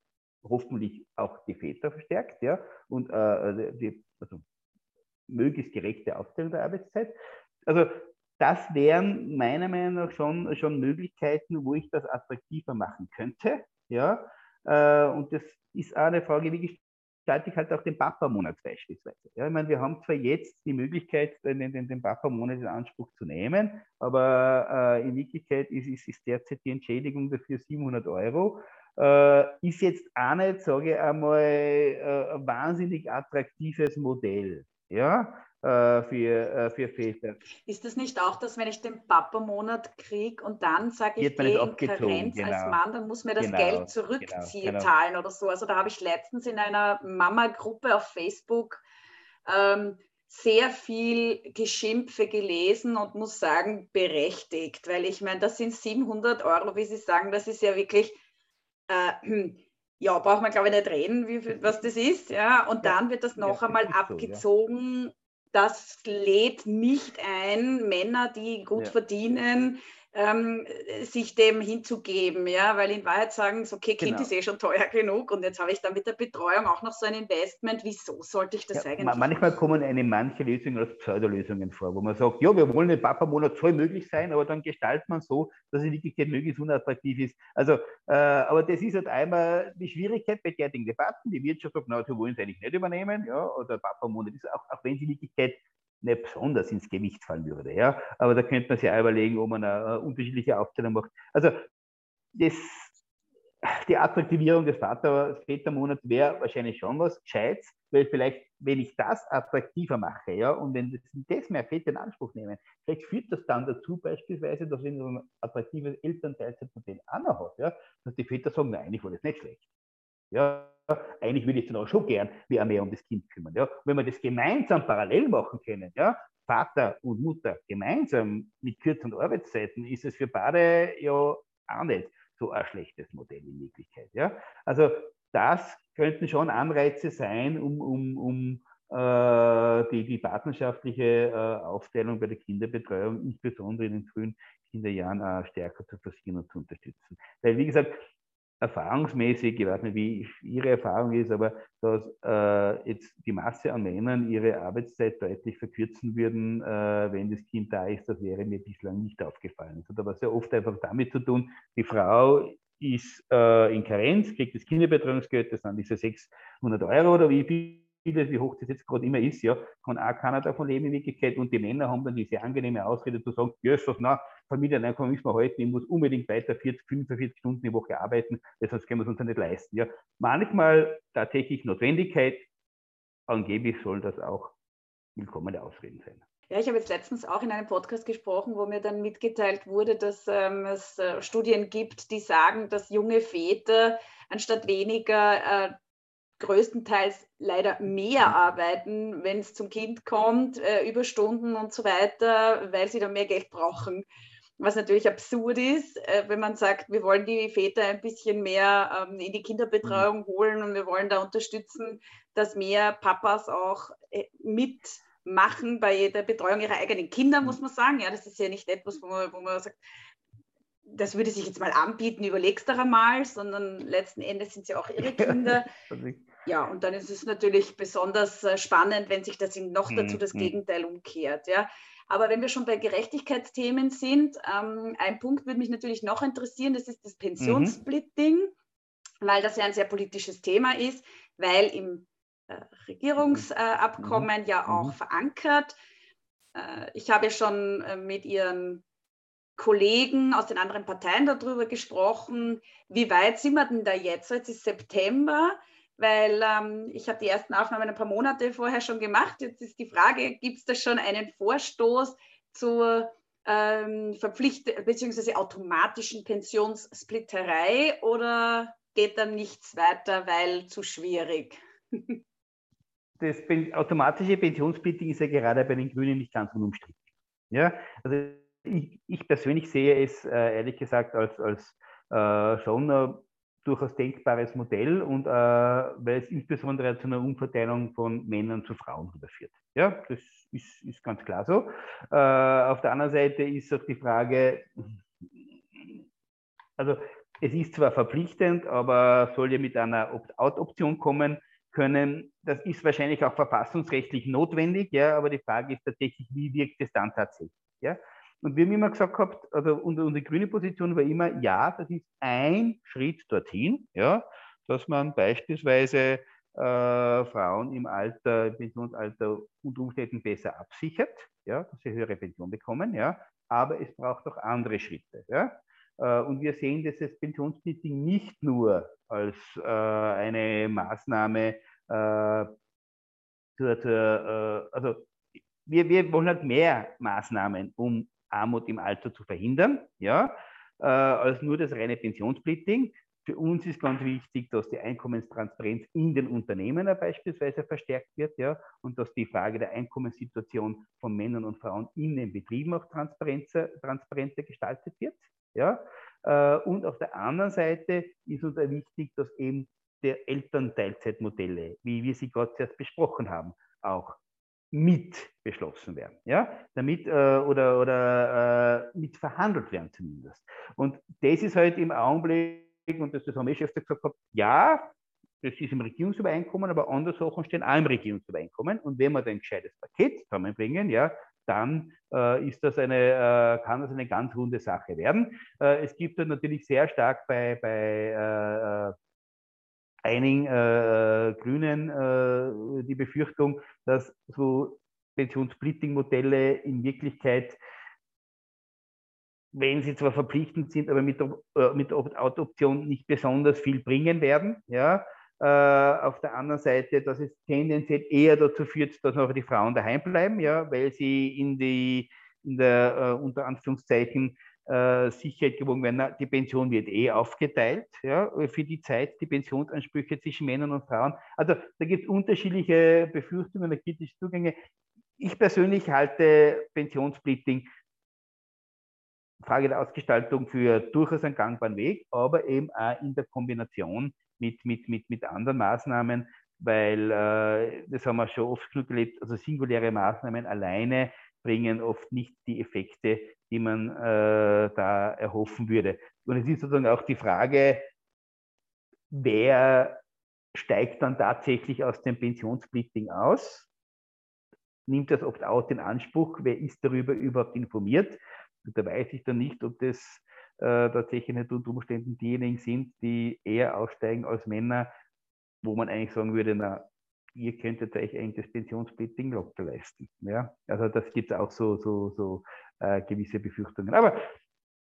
hoffentlich auch die Väter verstärkt, ja, und äh, die, also möglichst gerechte Aufteilung der Arbeitszeit. Also das wären meiner Meinung nach schon, schon Möglichkeiten, wo ich das attraktiver machen könnte. Ja? Äh, und das ist auch eine Frage, wie gestalte ich halt auch den Papa-Monat beispielsweise. Ja, ich meine, wir haben zwar jetzt die Möglichkeit, den, den, den Papa-Monat in Anspruch zu nehmen, aber äh, in Wirklichkeit ist, ist, ist derzeit die Entschädigung dafür 700 Euro. Äh, ist jetzt auch nicht, sage ich einmal, äh, ein wahnsinnig attraktives Modell. Ja, für, äh, für Väter. Ist das nicht auch, dass wenn ich den Papa-Monat kriege und dann sage ich, gehe in Karenz genau. als Mann, dann muss mir das genau. Geld zurückziehen genau. zahlen genau. oder so. Also da habe ich letztens in einer Mama-Gruppe auf Facebook ähm, sehr viel Geschimpfe gelesen und muss sagen, berechtigt, weil ich meine, das sind 700 Euro, wie Sie sagen, das ist ja wirklich, äh, [CLEARS THROAT] ja, braucht man glaube ich nicht reden, wie, was das ist, ja, und dann wird das noch ja, einmal abgezogen das lädt nicht ein, Männer, die gut ja. verdienen, ähm, sich dem hinzugeben, ja, weil in Wahrheit sagen, so, okay, Kind genau. ist eh schon teuer genug und jetzt habe ich da mit der Betreuung auch noch so ein Investment. Wieso sollte ich das ja, eigentlich? Manchmal kommen eine manche Lösungen als Pseudolösungen vor, wo man sagt, ja, wir wollen den Papa-Monat soll möglich sein, aber dann gestaltet man so, dass es wirklich möglichst unattraktiv ist. Also, äh, aber das ist halt einmal die Schwierigkeit bei derartigen Debatten. Die Wirtschaft sagt, na, sie wollen es eigentlich nicht übernehmen, ja, oder Papa-Monat ist auch, auch wenn sie in Wirklichkeit nicht besonders ins Gewicht fallen würde. Ja? Aber da könnte man sich auch überlegen, ob man eine, eine unterschiedliche Aufteilung macht. Also das, die Attraktivierung des Vätermonats wäre wahrscheinlich schon was Gescheites, weil vielleicht, wenn ich das attraktiver mache, ja, und wenn das, das mehr Väter in Anspruch nehmen, vielleicht führt das dann dazu beispielsweise, dass wenn man ein attraktives Elternteilzeitmodell noch hat, ja, dass die Väter sagen, nein, ich war das nicht schlecht. Ja, eigentlich würde ich dann auch schon gern mehr, mehr um das Kind kümmern. Ja. Wenn wir das gemeinsam parallel machen können, ja, Vater und Mutter gemeinsam mit kürzeren Arbeitszeiten, ist es für beide ja auch nicht so ein schlechtes Modell in Wirklichkeit. Ja. Also das könnten schon Anreize sein, um, um, um äh, die, die partnerschaftliche äh, Aufteilung bei der Kinderbetreuung, insbesondere in den frühen Kinderjahren, äh, stärker zu forcieren und zu unterstützen. Weil, wie gesagt, erfahrungsmäßig, ich weiß nicht, wie Ihre Erfahrung ist, aber dass äh, jetzt die Masse an Männern ihre Arbeitszeit deutlich verkürzen würden, äh, wenn das Kind da ist, das wäre mir bislang nicht aufgefallen. Das hat aber sehr oft einfach damit zu tun, die Frau ist äh, in Karenz, kriegt das Kinderbetreuungsgeld, das sind diese 600 Euro oder wie viel wie hoch das jetzt gerade immer ist, ja, kann auch keiner davon leben in Wirklichkeit. Und die Männer haben dann diese angenehme Ausrede zu sagen, ja, ist das, na, Familieneinkommen müssen wir halten, ich muss unbedingt weiter 40, 45 Stunden die Woche arbeiten, sonst können wir es uns nicht leisten. Ja. Manchmal tatsächlich Notwendigkeit, angeblich sollen das auch willkommene Ausreden sein. Ja, ich habe jetzt letztens auch in einem Podcast gesprochen, wo mir dann mitgeteilt wurde, dass ähm, es äh, Studien gibt, die sagen, dass junge Väter anstatt weniger äh, größtenteils leider mehr arbeiten, wenn es zum Kind kommt, äh, Überstunden und so weiter, weil sie dann mehr Geld brauchen. Was natürlich absurd ist, äh, wenn man sagt, wir wollen die Väter ein bisschen mehr ähm, in die Kinderbetreuung mhm. holen und wir wollen da unterstützen, dass mehr Papas auch äh, mitmachen bei der Betreuung ihrer eigenen Kinder, muss mhm. man sagen. Ja, das ist ja nicht etwas, wo man, wo man sagt, das würde sich jetzt mal anbieten, überlegst du mal, sondern letzten Endes sind sie auch ihre [LAUGHS] Kinder. ja, und dann ist es natürlich besonders äh, spannend, wenn sich das noch dazu das mhm. Gegenteil umkehrt. Ja. Aber wenn wir schon bei Gerechtigkeitsthemen sind, ähm, ein Punkt würde mich natürlich noch interessieren, das ist das Pensionssplitting, mhm. weil das ja ein sehr politisches Thema ist, weil im äh, Regierungsabkommen mhm. ja auch mhm. verankert. Äh, ich habe ja schon äh, mit Ihren Kollegen aus den anderen Parteien darüber gesprochen, wie weit sind wir denn da jetzt? Jetzt ist September, weil ähm, ich habe die ersten Aufnahmen ein paar Monate vorher schon gemacht. Jetzt ist die Frage, gibt es da schon einen Vorstoß zur ähm, verpflicht bzw. automatischen Pensionssplitterei oder geht da nichts weiter, weil zu schwierig? [LAUGHS] das automatische Pensionssplitting ist ja gerade bei den Grünen nicht ganz unumstritten. Ja, also ich, ich persönlich sehe es äh, ehrlich gesagt als, als äh, schon ein durchaus denkbares Modell und äh, weil es insbesondere zu einer Umverteilung von Männern zu Frauen führt. Ja, das ist, ist ganz klar so. Äh, auf der anderen Seite ist auch die Frage, also es ist zwar verpflichtend, aber soll ja mit einer Opt-out-Option kommen können. Das ist wahrscheinlich auch verfassungsrechtlich notwendig, ja, aber die Frage ist tatsächlich, wie wirkt es dann tatsächlich? Ja? Und wir haben immer gesagt gehabt, also unsere, grüne Position war immer, ja, das ist ein Schritt dorthin, ja, dass man beispielsweise äh, Frauen im Alter, im Pensionsalter unter Umständen besser absichert, ja, dass sie höhere Pension bekommen, ja, aber es braucht auch andere Schritte, ja. Äh, und wir sehen das Pensionssplitting nicht nur als äh, eine Maßnahme äh, zur, zur äh, also wir, wir wollen halt mehr Maßnahmen, um Armut im Alter zu verhindern, ja, äh, als nur das reine Pensionssplitting. Für uns ist ganz wichtig, dass die Einkommenstransparenz in den Unternehmen beispielsweise verstärkt wird, ja, und dass die Frage der Einkommenssituation von Männern und Frauen in den Betrieben auch transparenter, gestaltet wird, ja. Äh, und auf der anderen Seite ist uns wichtig, dass eben der Elternteilzeitmodelle, wie wir sie gerade zuerst besprochen haben, auch mit beschlossen werden, ja, damit äh, oder, oder äh, mit verhandelt werden zumindest. Und das ist halt im Augenblick, und das, das haben wir schon gesagt, gehabt, ja, das ist im Regierungsübereinkommen, aber andere Sachen stehen auch im Regierungsübereinkommen. Und wenn wir da ein gescheites Paket zusammenbringen, ja, dann äh, ist das eine, äh, kann das eine ganz runde Sache werden. Äh, es gibt dann natürlich sehr stark bei, bei äh, äh, einigen äh, Grünen äh, die Befürchtung, dass so Pensionssplitting-Modelle in Wirklichkeit, wenn sie zwar verpflichtend sind, aber mit, äh, mit Opt-out-Option nicht besonders viel bringen werden. Ja? Äh, auf der anderen Seite, dass es tendenziell eher dazu führt, dass noch die Frauen daheim bleiben, ja? weil sie in, die, in der äh, unter Anführungszeichen äh, Sicherheit gewogen werden. Die Pension wird eh aufgeteilt ja, für die Zeit, die Pensionsansprüche zwischen Männern und Frauen. Also da gibt es unterschiedliche Befürchtungen, da es Zugänge. Ich persönlich halte Pensionssplitting Frage der Ausgestaltung für durchaus einen gangbaren Weg, aber eben auch in der Kombination mit, mit, mit, mit anderen Maßnahmen, weil äh, das haben wir schon oft genug erlebt, also singuläre Maßnahmen alleine bringen oft nicht die Effekte, die man äh, da erhoffen würde. Und es ist sozusagen auch die Frage, wer steigt dann tatsächlich aus dem Pensionssplitting aus? Nimmt das Opt-out in Anspruch? Wer ist darüber überhaupt informiert? Und da weiß ich dann nicht, ob das äh, tatsächlich nicht unter Umständen diejenigen sind, die eher aussteigen als Männer, wo man eigentlich sagen würde, na, ihr könntet euch eigentlich das Pensionssplitting locker leisten. Ja? Also das gibt es auch so, so, so äh, gewisse Befürchtungen. Aber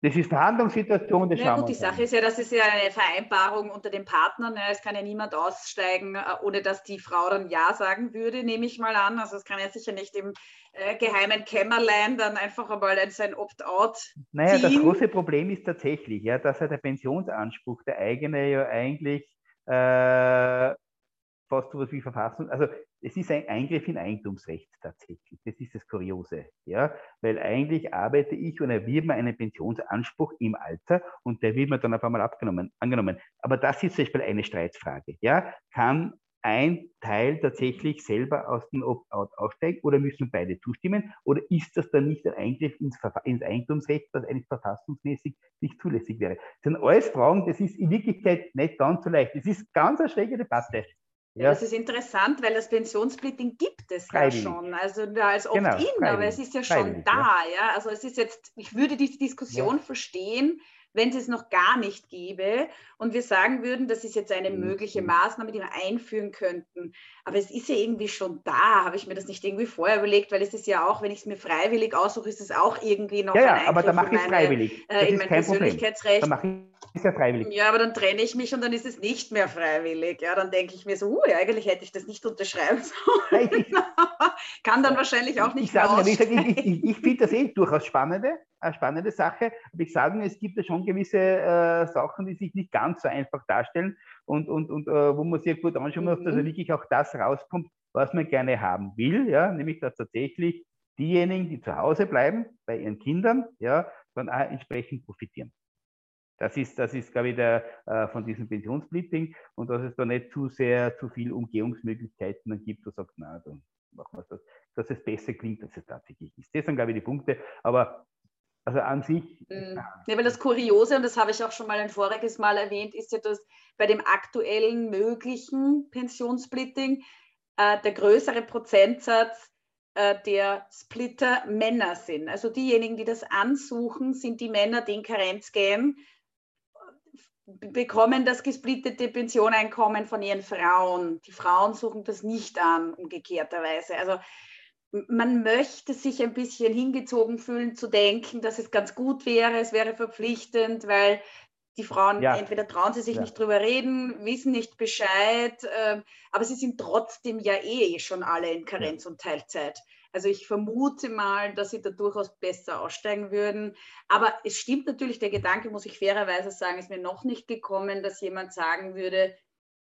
das ist Verhandlungssituation. Das ja, gut, die Sache ist ja, das ist ja eine Vereinbarung unter den Partnern. Ja, es kann ja niemand aussteigen, äh, ohne dass die Frau dann Ja sagen würde, nehme ich mal an. Also es kann ja sicher nicht im äh, geheimen Kämmerlein dann einfach einmal sein Opt-out. Naja, das große Problem ist tatsächlich, ja, dass ja der Pensionsanspruch, der eigene ja eigentlich äh, fast so was wie Verfassung, also es ist ein Eingriff in Eigentumsrecht tatsächlich. Das ist das Kuriose. Ja? Weil eigentlich arbeite ich und erwirbe mir einen Pensionsanspruch im Alter und der wird mir dann auf einmal abgenommen, angenommen. Aber das ist zum Beispiel eine Streitfrage. Ja? Kann ein Teil tatsächlich selber aus dem Opt-out aussteigen oder müssen beide zustimmen? Oder ist das dann nicht ein Eingriff ins, ins Eigentumsrecht, das eigentlich verfassungsmäßig nicht zulässig wäre? Das sind alles Fragen, das ist in Wirklichkeit nicht ganz so leicht. Das ist ganz eine schräge Debatte. Ja. Das ist interessant, weil das Pensionssplitting gibt es Freiwillig. ja schon. Also als genau, Opt-in, genau, aber es ist ja schon da. Ja. ja. Also es ist jetzt, ich würde die Diskussion ja. verstehen, wenn es es noch gar nicht gäbe und wir sagen würden, das ist jetzt eine mhm. mögliche Maßnahme, die wir einführen könnten. Aber es ist ja irgendwie schon da, habe ich mir das nicht irgendwie vorher überlegt, weil es ist ja auch, wenn ich es mir freiwillig aussuche, ist es auch irgendwie noch ja, ein Eingriff aber da mache ich freiwillig. Äh, in mein Persönlichkeitsrecht. Es ja freiwillig. Ja, aber dann trenne ich mich und dann ist es nicht mehr freiwillig. Ja, dann denke ich mir so, uh, eigentlich hätte ich das nicht unterschreiben sollen. Ich, [LAUGHS] Kann dann wahrscheinlich auch nicht ich, sage, ich, ich, ich, finde das eh durchaus spannende, eine spannende Sache. Aber ich sage, es gibt ja schon gewisse äh, Sachen, die sich nicht ganz so einfach darstellen und, und, und äh, wo man sich gut anschauen muss, dass mhm. wirklich auch das rauskommt, was man gerne haben will, ja, nämlich dass tatsächlich diejenigen, die zu Hause bleiben bei ihren Kindern, ja, dann auch entsprechend profitieren. Das ist, das ist, glaube ich, der, äh, von diesem Pensionssplitting und dass es da nicht zu sehr, zu viel Umgehungsmöglichkeiten dann gibt, wo sagt, na, dann machen wir das, dass es besser klingt, als es tatsächlich ist. Das sind, glaube ich, die Punkte. Aber also an sich. Mhm. Ja, weil das Kuriose, und das habe ich auch schon mal ein voriges Mal erwähnt, ist ja, dass bei dem aktuellen möglichen Pensionssplitting äh, der größere Prozentsatz äh, der Splitter Männer sind. Also diejenigen, die das ansuchen, sind die Männer, die in Karenz gehen, bekommen das gesplittete Pensioneinkommen von ihren Frauen. Die Frauen suchen das nicht an, umgekehrterweise. Also man möchte sich ein bisschen hingezogen fühlen, zu denken, dass es ganz gut wäre, es wäre verpflichtend, weil die Frauen ja. entweder trauen sie sich ja. nicht drüber reden, wissen nicht Bescheid, äh, aber sie sind trotzdem ja eh schon alle in Karenz ja. und Teilzeit. Also ich vermute mal, dass sie da durchaus besser aussteigen würden. Aber es stimmt natürlich, der Gedanke, muss ich fairerweise sagen, ist mir noch nicht gekommen, dass jemand sagen würde,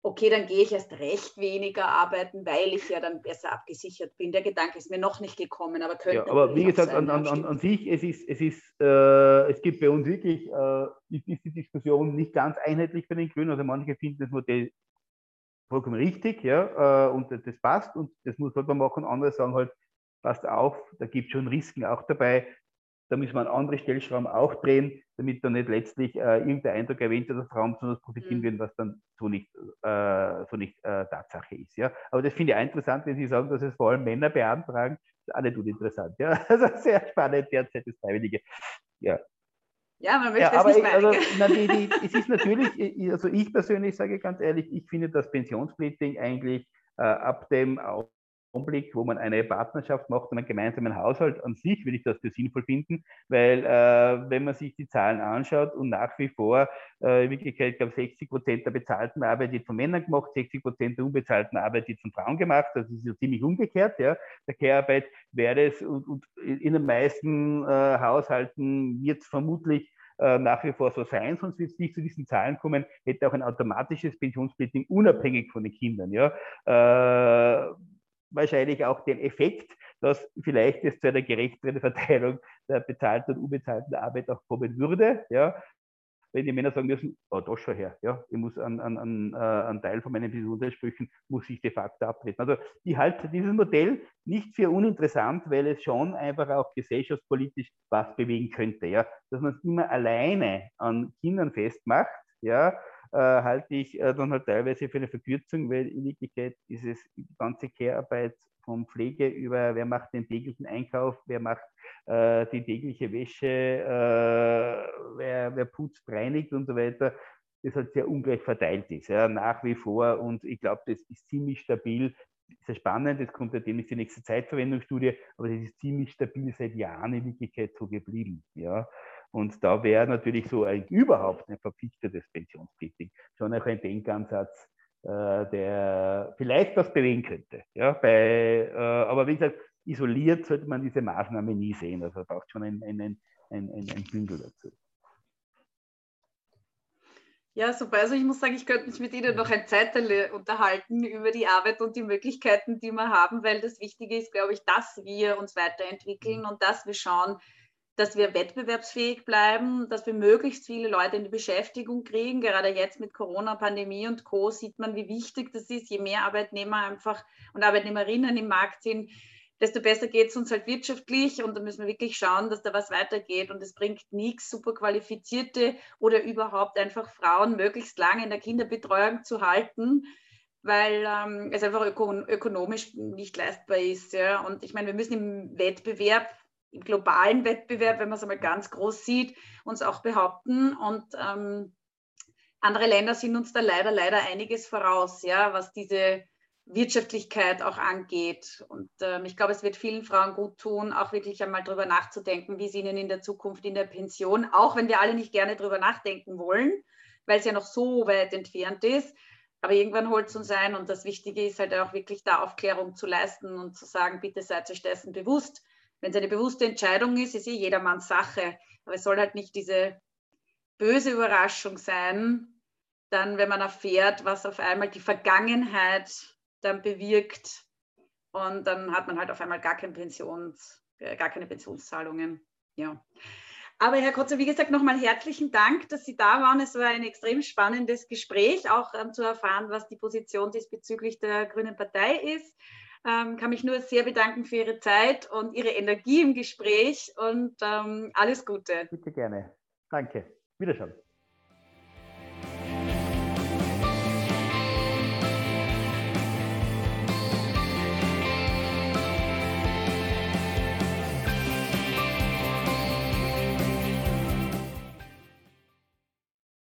okay, dann gehe ich erst recht weniger arbeiten, weil ich ja dann besser abgesichert bin. Der Gedanke ist mir noch nicht gekommen, aber könnte. Ja, aber wie gesagt, sein, an, an, an, sich, es ist, es ist, äh, es gibt bei uns wirklich, äh, ist die Diskussion nicht ganz einheitlich bei den Grünen. Also manche finden das Modell vollkommen richtig, ja, äh, und das passt und das muss man machen. Andere sagen halt, passt auf, da gibt es schon Risiken auch dabei. Da müssen wir an andere Stellschrauben auch drehen, damit dann nicht letztlich äh, irgendein Eindruck erwähnt wird, dass Frauen besonders profitieren mhm. werden, was dann so nicht, äh, so nicht äh, Tatsache ist. Ja? Aber das finde ich auch interessant, wenn Sie sagen, dass es vor allem Männer beantragen. Das ist auch nicht uninteressant. Ja? [LAUGHS] Also sehr spannend derzeit das Freiwillige. Ja. Ja, man möchte ja, aber es nicht also, na, die, die, [LAUGHS] Es ist natürlich, also ich persönlich sage ganz ehrlich, ich finde das Pensionssplitting eigentlich äh, ab dem auch Augenblick, wo man eine Partnerschaft macht und einen gemeinsamen Haushalt an sich, würde ich das für sinnvoll finden, weil äh, wenn man sich die Zahlen anschaut und nach wie vor äh, in Wirklichkeit, ich glaube, 60 Prozent der bezahlten Arbeit wird von Männern gemacht, 60 Prozent der unbezahlten Arbeit wird von Frauen gemacht, das ist ja ziemlich umgekehrt, ja. Der Care-Arbeit wäre es und, und, in den meisten äh, Haushalten wird es vermutlich äh, nach wie vor so sein, sonst wird es nicht zu diesen Zahlen kommen, hätte auch ein automatisches Pensionssplitting unabhängig von den Kindern. Ja? Äh, wahrscheinlich auch den Effekt, dass vielleicht es zu einer gerechteren Verteilung der bezahlten und unbezahlten Arbeit auch kommen würde. Ja, wenn die Männer sagen müssen, oh, das schon her, ja, ich muss an, an, an, äh, einen Teil von meinen Pensionsansprüchen, muss ich de facto abtreten. Also ich halte dieses Modell nicht für uninteressant, weil es schon einfach auch gesellschaftspolitisch was bewegen könnte. Ja, dass man es immer alleine an Kindern festmacht, ja, äh, halte ich äh, dann halt teilweise für eine Verkürzung, weil in Wirklichkeit ist es die ganze Care-Arbeit von Pflege über, wer macht den täglichen Einkauf, wer macht äh, die tägliche Wäsche, äh, wer, wer putzt, reinigt und so weiter, das halt sehr ungleich verteilt ist, ja, nach wie vor. Und ich glaube, das ist ziemlich stabil. Sehr spannend, das kommt ja demnächst die nächste Zeitverwendungsstudie, aber das ist ziemlich stabil seit Jahren in Wirklichkeit so geblieben. Ja. Und da wäre natürlich so ein überhaupt ein verpflichtetes Pensionspflichting schon auch ein Denkansatz, äh, der vielleicht was bewegen könnte. Ja, bei, äh, aber wie gesagt, isoliert sollte man diese Maßnahme nie sehen. Also braucht schon ein, ein, ein, ein, ein Bündel dazu. Ja, super. Also ich muss sagen, ich könnte mich mit Ihnen noch ein Zeitteil unterhalten über die Arbeit und die Möglichkeiten, die wir haben, weil das Wichtige ist, glaube ich, dass wir uns weiterentwickeln und dass wir schauen, dass wir wettbewerbsfähig bleiben, dass wir möglichst viele Leute in die Beschäftigung kriegen. Gerade jetzt mit Corona, Pandemie und Co. sieht man, wie wichtig das ist. Je mehr Arbeitnehmer einfach und Arbeitnehmerinnen im Markt sind, desto besser geht es uns halt wirtschaftlich und da müssen wir wirklich schauen, dass da was weitergeht und es bringt nichts, super qualifizierte oder überhaupt einfach Frauen möglichst lange in der Kinderbetreuung zu halten, weil ähm, es einfach öko ökonomisch nicht leistbar ist. Ja. Und ich meine, wir müssen im Wettbewerb im globalen Wettbewerb, wenn man es einmal ganz groß sieht, uns auch behaupten. Und ähm, andere Länder sind uns da leider, leider einiges voraus, ja, was diese Wirtschaftlichkeit auch angeht. Und ähm, ich glaube, es wird vielen Frauen gut tun, auch wirklich einmal darüber nachzudenken, wie es ihnen in der Zukunft in der Pension, auch wenn wir alle nicht gerne darüber nachdenken wollen, weil es ja noch so weit entfernt ist. Aber irgendwann holt es uns ein und das Wichtige ist halt auch wirklich da Aufklärung zu leisten und zu sagen, bitte seid euch dessen bewusst, wenn es eine bewusste Entscheidung ist, ist eh jedermanns Sache. Aber es soll halt nicht diese böse Überraschung sein, dann, wenn man erfährt, was auf einmal die Vergangenheit dann bewirkt, Und dann hat man halt auf einmal gar, kein Pensions, äh, gar keine Pensionszahlungen. Ja. Aber Herr Kotzer, wie gesagt, nochmal herzlichen Dank, dass Sie da waren. Es war ein extrem spannendes Gespräch, auch ähm, zu erfahren, was die Position diesbezüglich der Grünen Partei ist. Ähm, kann mich nur sehr bedanken für Ihre Zeit und Ihre Energie im Gespräch und ähm, alles Gute. Bitte gerne. Danke. Wiederschauen.